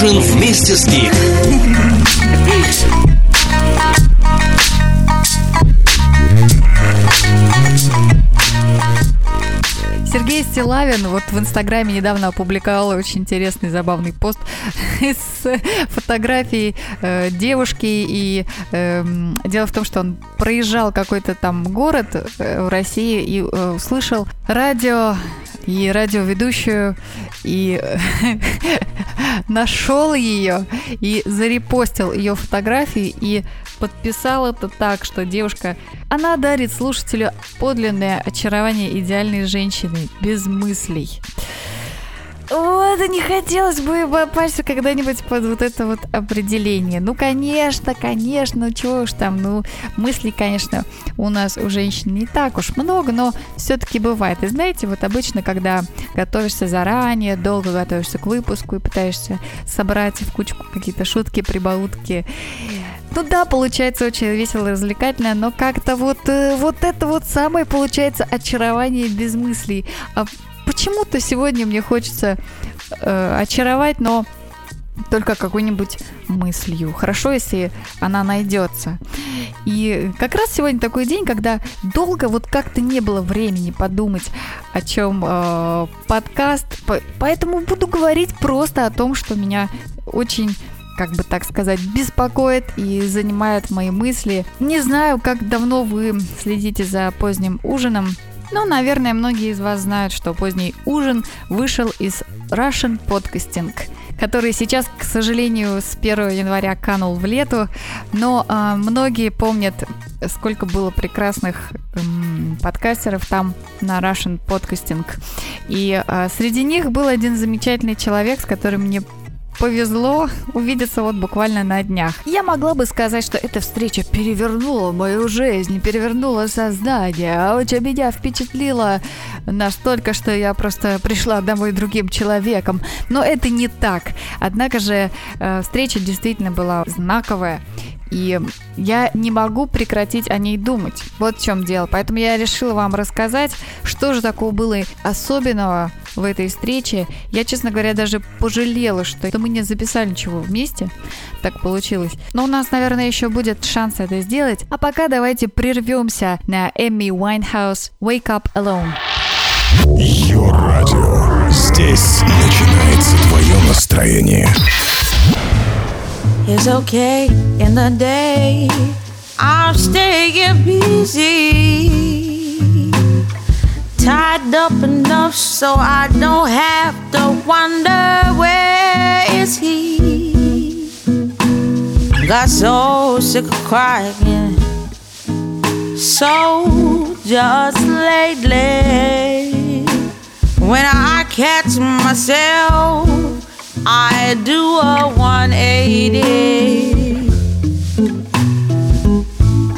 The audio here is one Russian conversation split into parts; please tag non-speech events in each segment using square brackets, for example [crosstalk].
Ужин вместе с Гик. Сергей Стилавин вот в Инстаграме недавно опубликовал очень интересный, забавный пост [laughs] с фотографией э, девушки. И э, дело в том, что он проезжал какой-то там город э, в России и э, услышал радио и радиоведущую, и [laughs] нашел ее, и зарепостил ее фотографии, и подписал это так, что девушка, она дарит слушателю подлинное очарование идеальной женщины, без мыслей. Вот, не хотелось бы попасть когда-нибудь под вот это вот определение. Ну, конечно, конечно, чего уж там, ну, мыслей, конечно, у нас у женщин не так уж много, но все-таки бывает. И знаете, вот обычно, когда готовишься заранее, долго готовишься к выпуску и пытаешься собрать в кучку какие-то шутки, прибаутки, ну да, получается очень весело развлекательно, но как-то вот, э, вот это вот самое получается очарование без мыслей. А почему-то сегодня мне хочется э, очаровать, но только какой-нибудь мыслью. Хорошо, если она найдется. И как раз сегодня такой день, когда долго вот как-то не было времени подумать, о чем э, подкаст. Поэтому буду говорить просто о том, что меня очень как бы так сказать, беспокоит и занимает мои мысли. Не знаю, как давно вы следите за поздним ужином, но, наверное, многие из вас знают, что поздний ужин вышел из Russian Podcasting, который сейчас, к сожалению, с 1 января канул в лету, но э, многие помнят, сколько было прекрасных э, подкастеров там на Russian Podcasting. И э, среди них был один замечательный человек, с которым мне повезло увидеться вот буквально на днях. Я могла бы сказать, что эта встреча перевернула мою жизнь, перевернула сознание, а очень меня впечатлила настолько, что я просто пришла домой другим человеком. Но это не так. Однако же э, встреча действительно была знаковая. И я не могу прекратить о ней думать. Вот в чем дело. Поэтому я решила вам рассказать, что же такого было особенного в этой встрече. Я, честно говоря, даже пожалела, что мы не записали ничего вместе. Так получилось. Но у нас, наверное, еще будет шанс это сделать. А пока давайте прервемся на Эмми Уайнхаус «Wake Up Alone». Ее радио. Здесь начинается твое настроение. It's okay in the day. I'm staying busy. Tied up enough so I don't have to wonder where is he. Got so sick of crying. So just lately, when I catch myself I do a 180.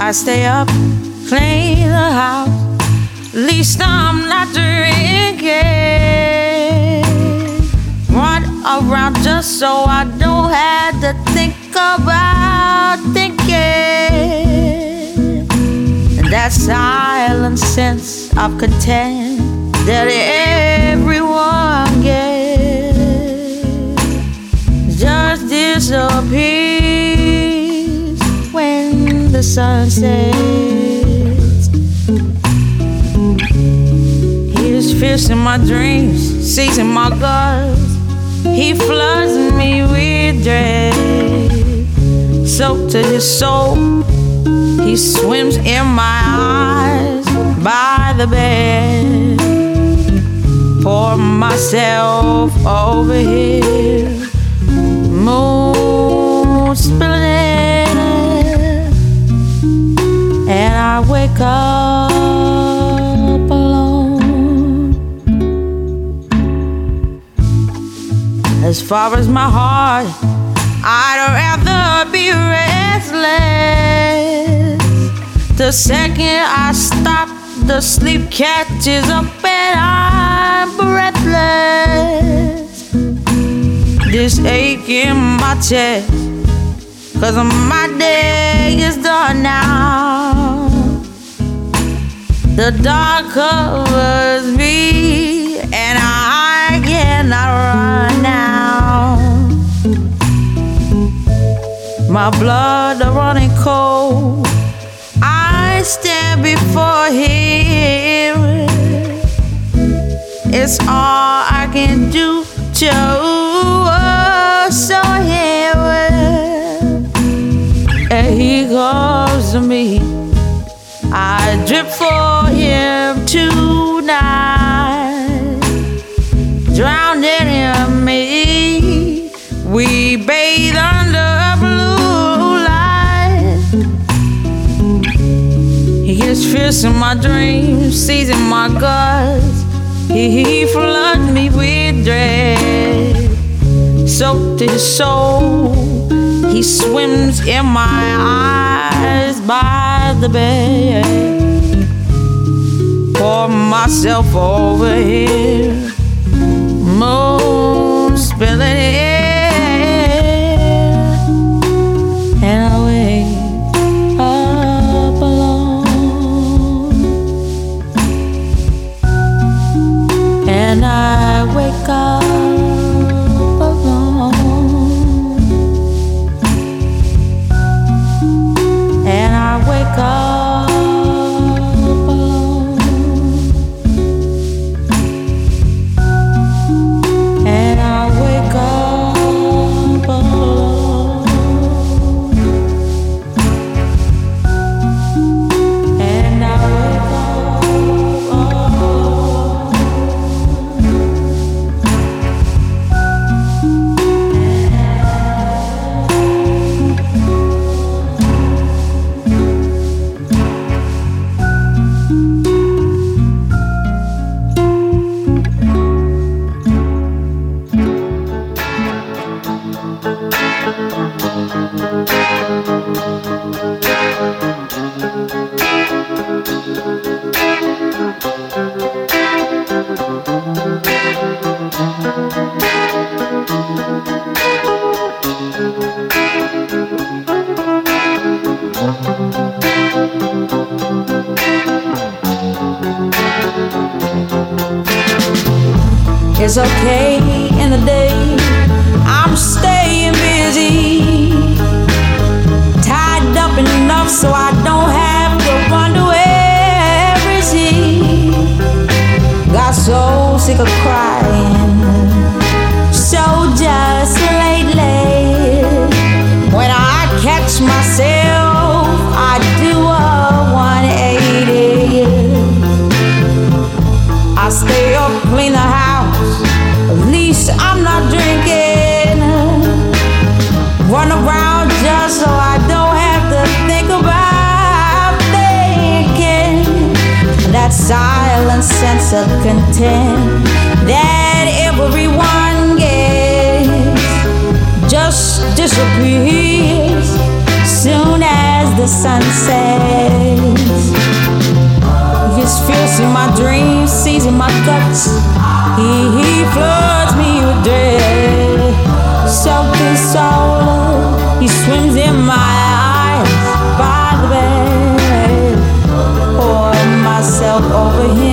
I stay up, clean the house. Least I'm not drinking. Run around just so I don't have to think about thinking. And that silent sense of content that everyone the sun sets. He's fierce in my dreams, seizing my guts. He floods me with dread, soaked to his soul. He swims in my eyes by the bed. Pour myself over here moon spilling up alone. As far as my heart, I'd rather be restless. The second I stop, the sleep catches up and I'm breathless this ache in my chest. Cause my day is done now. The dark covers me, and I cannot run now. my blood running cold. I stand before him. It's all I can do to show him. And he calls me. I drip for tonight, drowning in me. We bathe under blue light. He gets fierce in my dreams, seizing my guts. He, he floods me with dread, soaked his soul. He swims in my eyes by the bed. Pour myself over here, moon spilling It's okay in the day. I'm staying busy. Tied up enough so I don't have to wonder where is he. Got so sick of crying. Sense of content that everyone gets just disappears soon as the sun sets. His fierce in my dreams, seizing my guts. He, he floods me with dread. Soaked in soul, he swims in my eyes by the bed. Pour myself over him,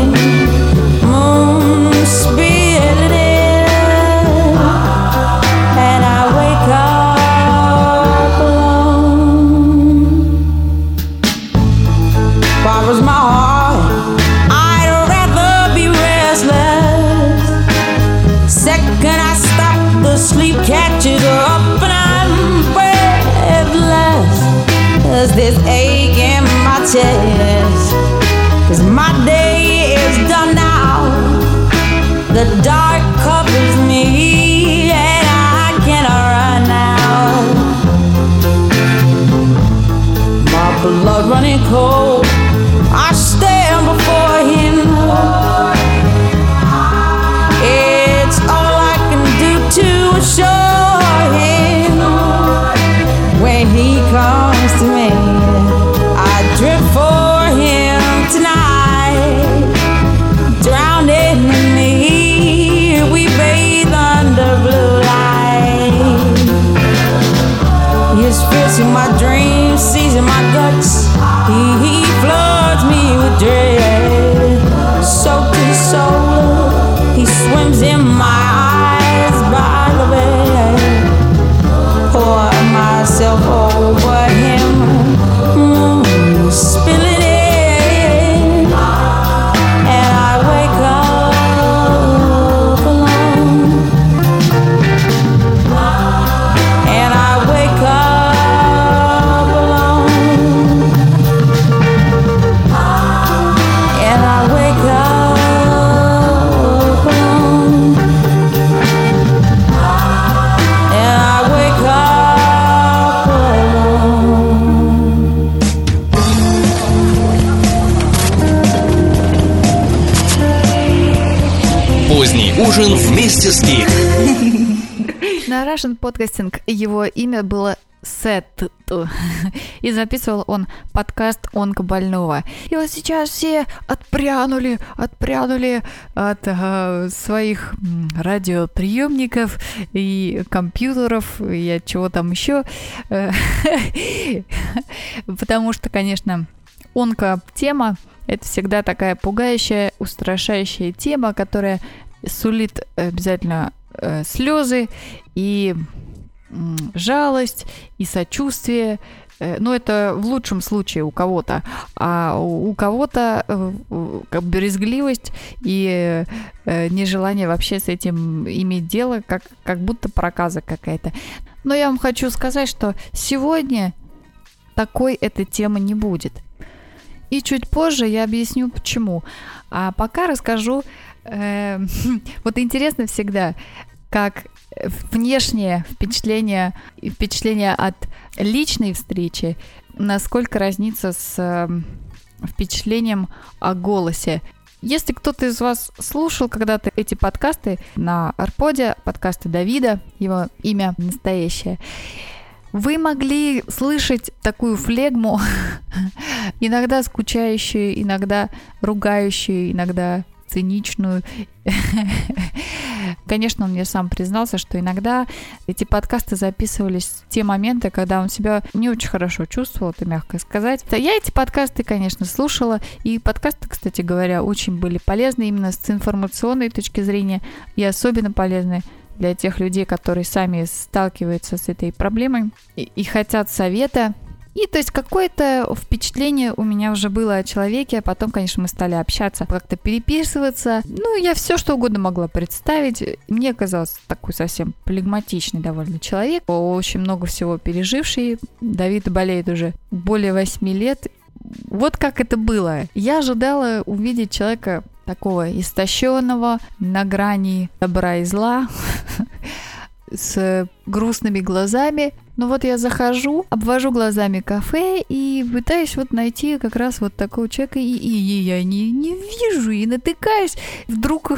running cold. I stand before him. It's all I can do to assure him. When he comes to me, I drip for him tonight. Drowning in me, we bathe under blue light. His fierce in my dreams, seizing my guts. He, floods me with dread. Podcasting его имя было Сет. [laughs] И записывал он подкаст онкобольного. И вот сейчас все отпрянули, отпрянули от э, своих радиоприемников и компьютеров и от чего там еще. [laughs] Потому что, конечно, онко-тема это всегда такая пугающая, устрашающая тема, которая сулит обязательно э, слезы и жалость и сочувствие. Э, ну, это в лучшем случае у кого-то. А у кого-то э, как брезгливость и э, нежелание вообще с этим иметь дело, как, как будто проказа какая-то. Но я вам хочу сказать, что сегодня такой этой темы не будет. И чуть позже я объясню почему. А пока расскажу. Э, [laughs] вот интересно всегда, как внешнее впечатление, впечатление от личной встречи, насколько разнится с эм, впечатлением о голосе. Если кто-то из вас слушал когда-то эти подкасты на Арподе, подкасты Давида, его имя настоящее, вы могли слышать такую флегму, [laughs] иногда скучающую, иногда ругающую, иногда циничную. [laughs] Конечно, он мне сам признался, что иногда эти подкасты записывались в те моменты, когда он себя не очень хорошо чувствовал, это мягко сказать. Я эти подкасты, конечно, слушала, и подкасты, кстати говоря, очень были полезны именно с информационной точки зрения, и особенно полезны для тех людей, которые сами сталкиваются с этой проблемой и, и хотят совета, и то есть какое-то впечатление у меня уже было о человеке, а потом, конечно, мы стали общаться, как-то переписываться. Ну, я все что угодно могла представить. Мне казалось такой совсем флегматичный довольно человек, очень много всего переживший. Давид болеет уже более 8 лет. Вот как это было. Я ожидала увидеть человека такого истощенного, на грани добра и зла, [laughs] с грустными глазами. Но вот я захожу, обвожу глазами кафе и пытаюсь вот найти как раз вот такого человека, и, и, и я не, не вижу, и натыкаюсь. Вдруг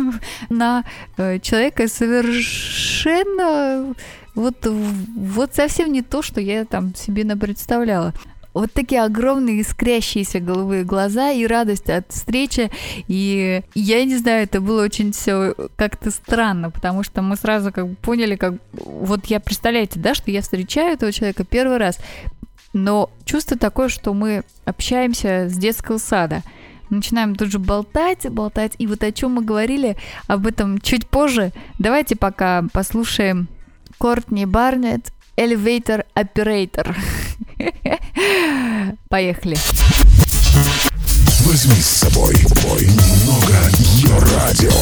[laughs] на э, человека совершенно вот, вот совсем не то, что я там себе напредставляла вот такие огромные искрящиеся голубые глаза и радость от встречи. И я не знаю, это было очень все как-то странно, потому что мы сразу как бы поняли, как вот я представляете, да, что я встречаю этого человека первый раз, но чувство такое, что мы общаемся с детского сада. Начинаем тут же болтать, болтать. И вот о чем мы говорили, об этом чуть позже. Давайте пока послушаем Кортни Барнетт Elevator Operator. [laughs] Поехали. Возьми с собой немного ее радио.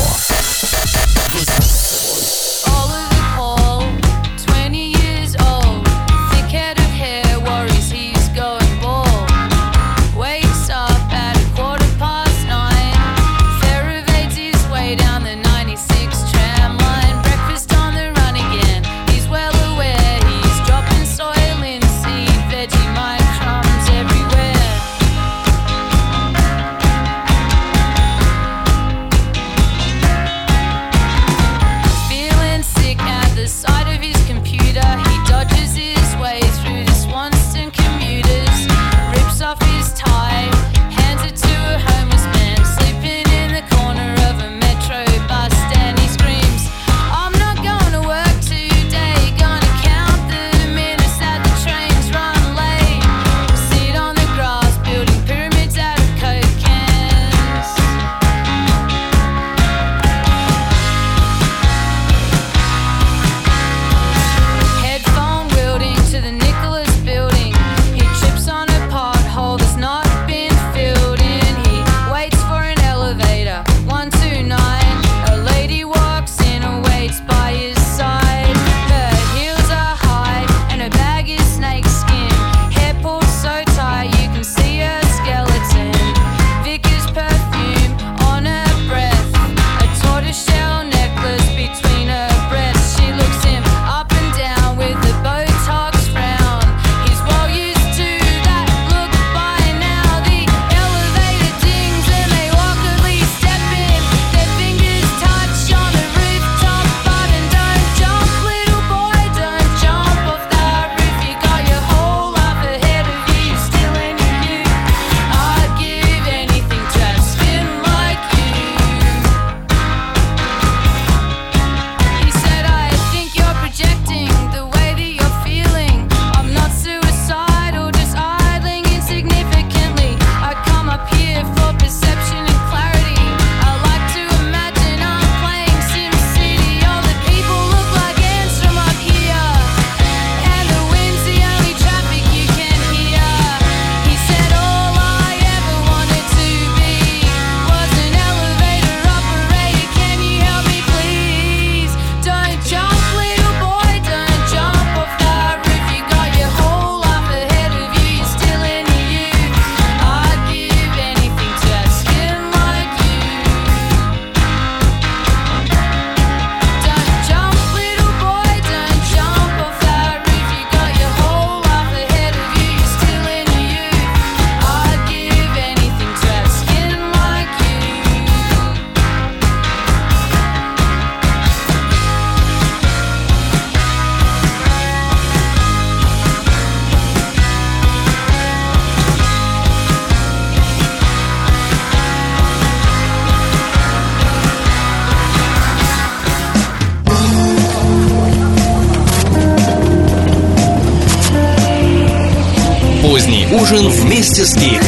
Гик.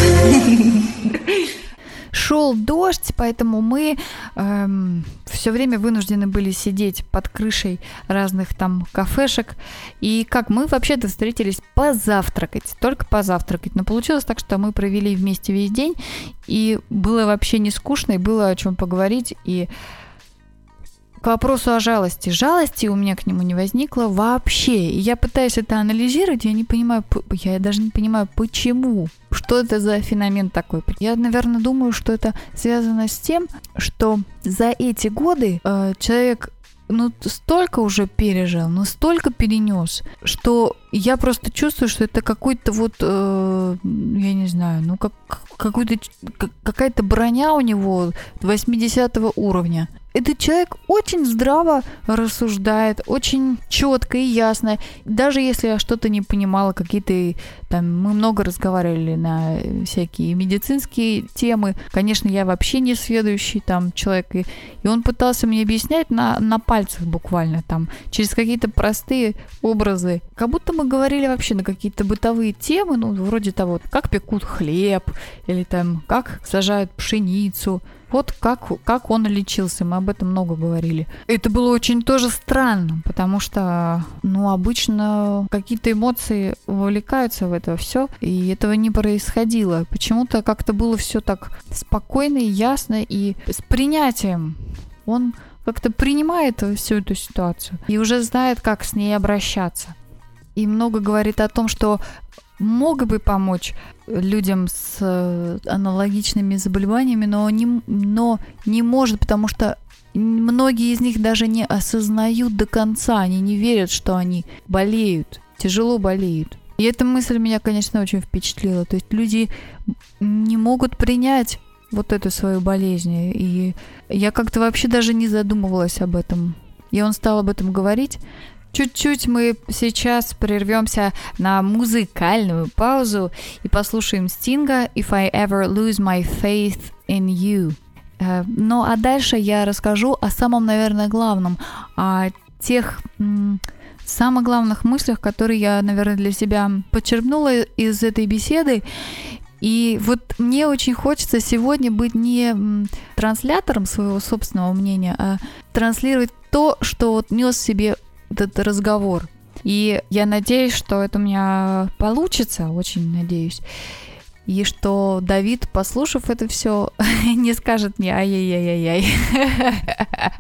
Шел дождь, поэтому мы эм, все время вынуждены были сидеть под крышей разных там кафешек. И как мы вообще-то встретились позавтракать, только позавтракать. Но получилось так, что мы провели вместе весь день, и было вообще не скучно, и было о чем поговорить. И к вопросу о жалости. Жалости у меня к нему не возникло вообще. И я пытаюсь это анализировать, я не понимаю, я даже не понимаю, почему. Что это за феномен такой? Я, наверное, думаю, что это связано с тем, что за эти годы э, человек ну, столько уже пережил, ну, столько перенес, что я просто чувствую, что это какой-то вот, э, я не знаю, ну, как, какой-то, какая-то броня у него 80 уровня этот человек очень здраво рассуждает, очень четко и ясно. Даже если я что-то не понимала, какие-то там мы много разговаривали на всякие медицинские темы. Конечно, я вообще не следующий там человек, и, и он пытался мне объяснять на, на пальцах буквально там, через какие-то простые образы. Как будто мы говорили вообще на какие-то бытовые темы, ну, вроде того, как пекут хлеб, или там, как сажают пшеницу, вот как, как он лечился, мы об этом много говорили. Это было очень тоже странно, потому что, ну, обычно какие-то эмоции вовлекаются в это все, и этого не происходило. Почему-то как-то было все так спокойно и ясно, и с принятием. Он как-то принимает всю эту ситуацию и уже знает, как с ней обращаться. И много говорит о том, что мог бы помочь людям с э, аналогичными заболеваниями, но не, но не может, потому что многие из них даже не осознают до конца, они не верят, что они болеют, тяжело болеют. И эта мысль меня, конечно, очень впечатлила. То есть люди не могут принять вот эту свою болезнь. И я как-то вообще даже не задумывалась об этом. И он стал об этом говорить. Чуть-чуть мы сейчас прервемся на музыкальную паузу и послушаем Стинга «If I Ever Lose My Faith in You». Э, ну а дальше я расскажу о самом, наверное, главном, о тех самых главных мыслях, которые я, наверное, для себя подчеркнула из этой беседы. И вот мне очень хочется сегодня быть не транслятором своего собственного мнения, а транслировать то, что вот нес себе этот разговор. И я надеюсь, что это у меня получится, очень надеюсь. И что Давид, послушав это все, [laughs] не скажет мне ай-яй-яй-яй. [laughs]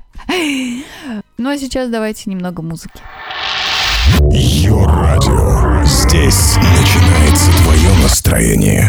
Ну а сейчас давайте немного музыки. Йо-радио. Здесь начинается твое настроение.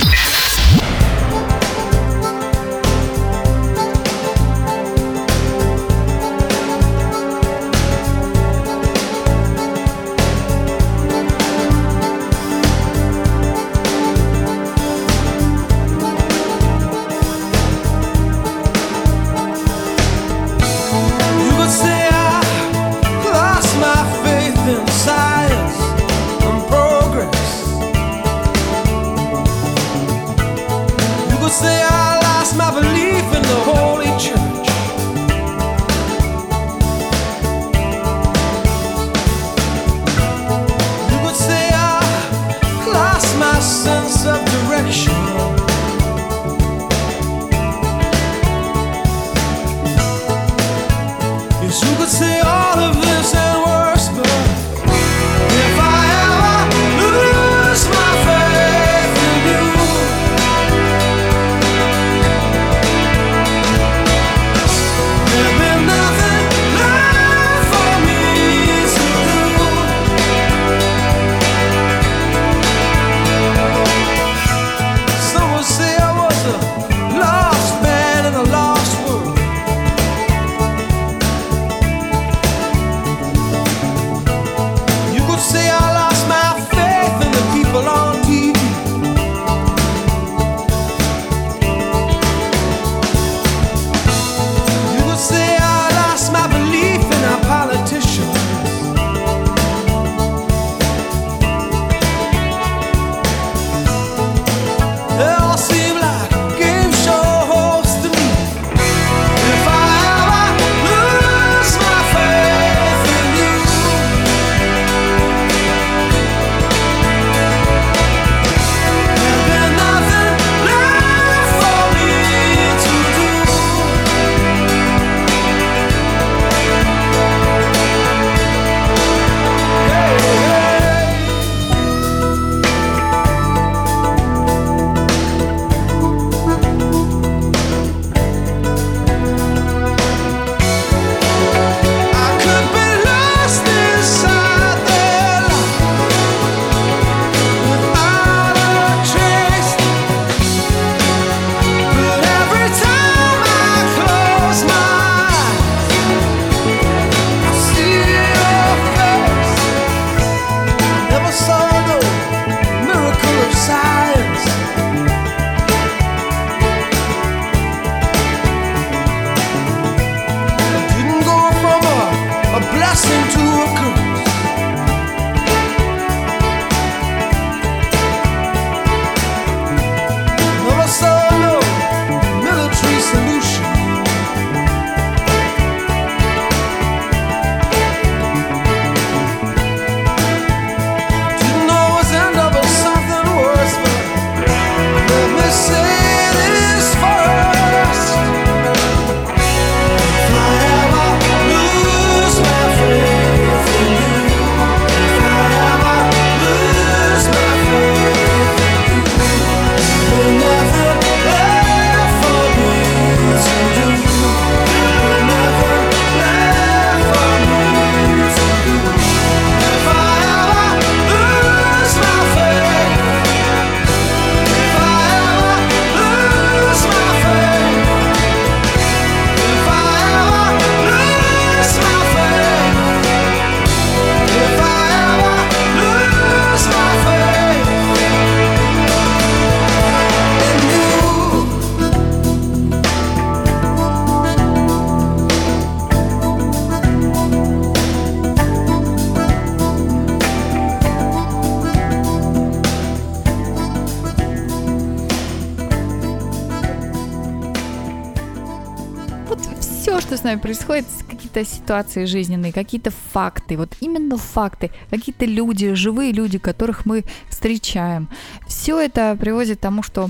Нами происходит, какие-то ситуации жизненные, какие-то факты, вот именно факты, какие-то люди, живые люди, которых мы встречаем. Все это приводит к тому, что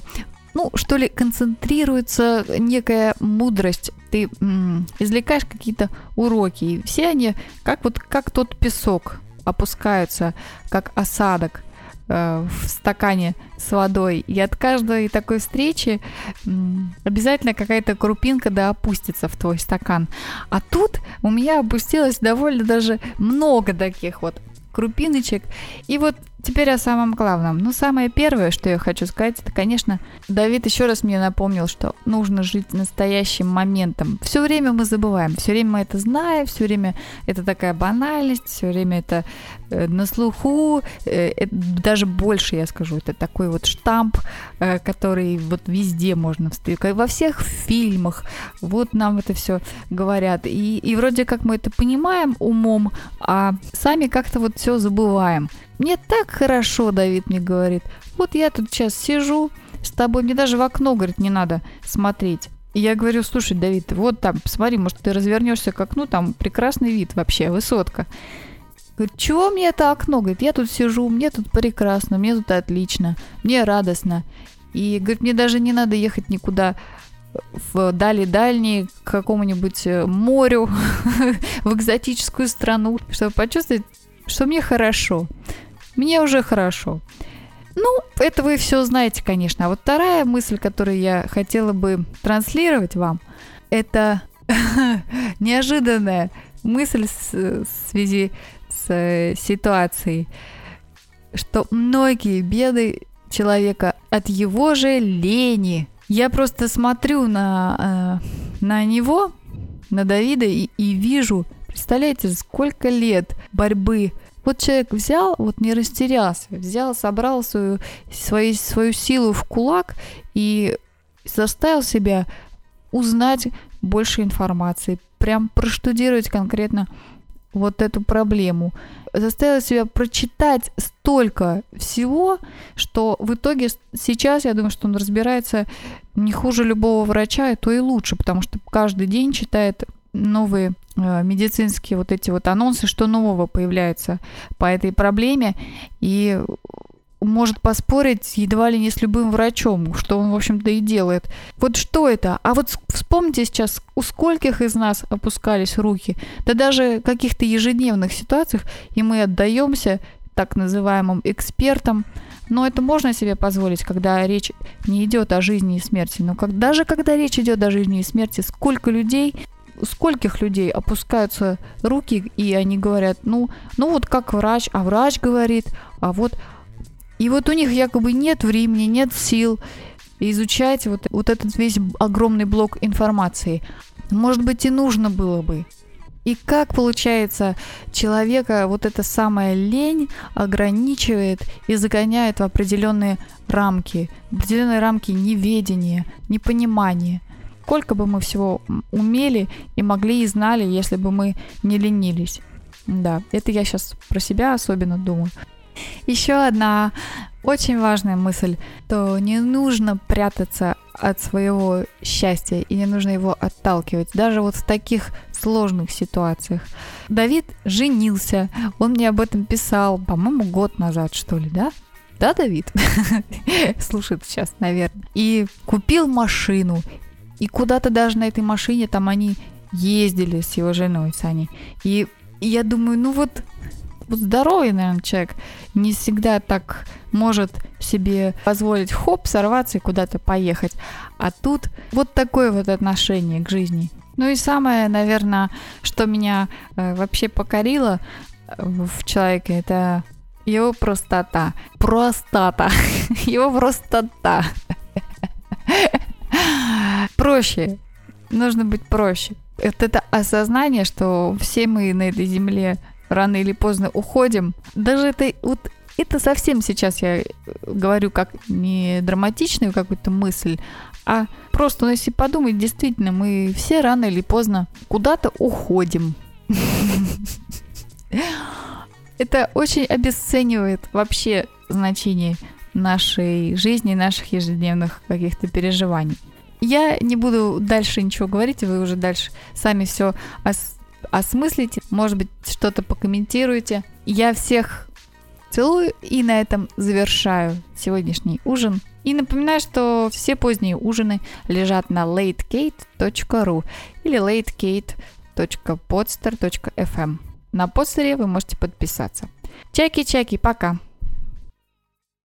ну, что ли, концентрируется некая мудрость. Ты м, извлекаешь какие-то уроки, и все они, как вот как тот песок, опускаются, как осадок в стакане с водой. И от каждой такой встречи обязательно какая-то крупинка да опустится в твой стакан. А тут у меня опустилось довольно даже много таких вот крупиночек. И вот теперь о самом главном. Ну, самое первое, что я хочу сказать, это, конечно, Давид еще раз мне напомнил, что нужно жить настоящим моментом. Все время мы забываем, все время мы это знаем, все время это такая банальность, все время это э, на слуху, э, это, даже больше, я скажу, это такой вот штамп, э, который вот везде можно встретить, во всех фильмах, вот нам это все говорят. И, и вроде как мы это понимаем умом, а сами как-то вот все забываем. Мне так хорошо, Давид мне говорит. Вот я тут сейчас сижу с тобой, мне даже в окно, говорит, не надо смотреть. И я говорю, слушай, Давид, вот там, посмотри, может, ты развернешься к окну, там прекрасный вид вообще, высотка. Говорит, чего мне это окно? Говорит, я тут сижу, мне тут прекрасно, мне тут отлично, мне радостно. И, говорит, мне даже не надо ехать никуда в дали-дальние, к какому-нибудь э, морю, [laughs] в экзотическую страну, чтобы почувствовать, что мне хорошо. Мне уже хорошо. Ну, это вы все знаете, конечно. А вот вторая мысль, которую я хотела бы транслировать вам, это [laughs] неожиданная мысль в связи с э, ситуацией, что многие беды человека от его же лени. Я просто смотрю на, э, на него, на Давида, и, и вижу, представляете, сколько лет борьбы вот человек взял, вот не растерялся, взял, собрал свою, свою, свою силу в кулак и заставил себя узнать больше информации, прям проштудировать конкретно вот эту проблему. Заставил себя прочитать столько всего, что в итоге сейчас, я думаю, что он разбирается не хуже любого врача, и то и лучше, потому что каждый день читает новые медицинские вот эти вот анонсы, что нового появляется по этой проблеме, и может поспорить едва ли не с любым врачом, что он, в общем-то, и делает. Вот что это? А вот вспомните сейчас, у скольких из нас опускались руки, да даже в каких-то ежедневных ситуациях, и мы отдаемся так называемым экспертам, но это можно себе позволить, когда речь не идет о жизни и смерти. Но как, даже когда речь идет о жизни и смерти, сколько людей скольких людей опускаются руки, и они говорят, ну, ну вот как врач, а врач говорит, а вот... И вот у них якобы нет времени, нет сил изучать вот, вот этот весь огромный блок информации. Может быть, и нужно было бы. И как получается, человека вот эта самая лень ограничивает и загоняет в определенные рамки, определенные рамки неведения, непонимания сколько бы мы всего умели и могли и знали, если бы мы не ленились. Да, это я сейчас про себя особенно думаю. Еще одна очень важная мысль, то не нужно прятаться от своего счастья и не нужно его отталкивать, даже вот в таких сложных ситуациях. Давид женился, он мне об этом писал, по-моему, год назад, что ли, да? Да, Давид? [laughs] Слушает сейчас, наверное. И купил машину, и куда-то даже на этой машине там они ездили с его женой, с. И, и я думаю, ну вот, вот здоровый, наверное, человек не всегда так может себе позволить хоп, сорваться и куда-то поехать. А тут вот такое вот отношение к жизни. Ну и самое, наверное, что меня э, вообще покорило э, в человеке, это его простота. Простота. [laughs] его простота [laughs] проще. Нужно быть проще. Вот это осознание, что все мы на этой земле рано или поздно уходим. Даже это вот это совсем сейчас я говорю как не драматичную какую-то мысль, а просто, ну, если подумать, действительно, мы все рано или поздно куда-то уходим. [laughs] Это очень обесценивает вообще значение нашей жизни, наших ежедневных каких-то переживаний. Я не буду дальше ничего говорить, вы уже дальше сами все ос- осмыслите, может быть, что-то покомментируете. Я всех целую и на этом завершаю сегодняшний ужин. И напоминаю, что все поздние ужины лежат на latekate.ru или latekate.podster.fm. На подстере вы можете подписаться. Чаки-чаки, пока!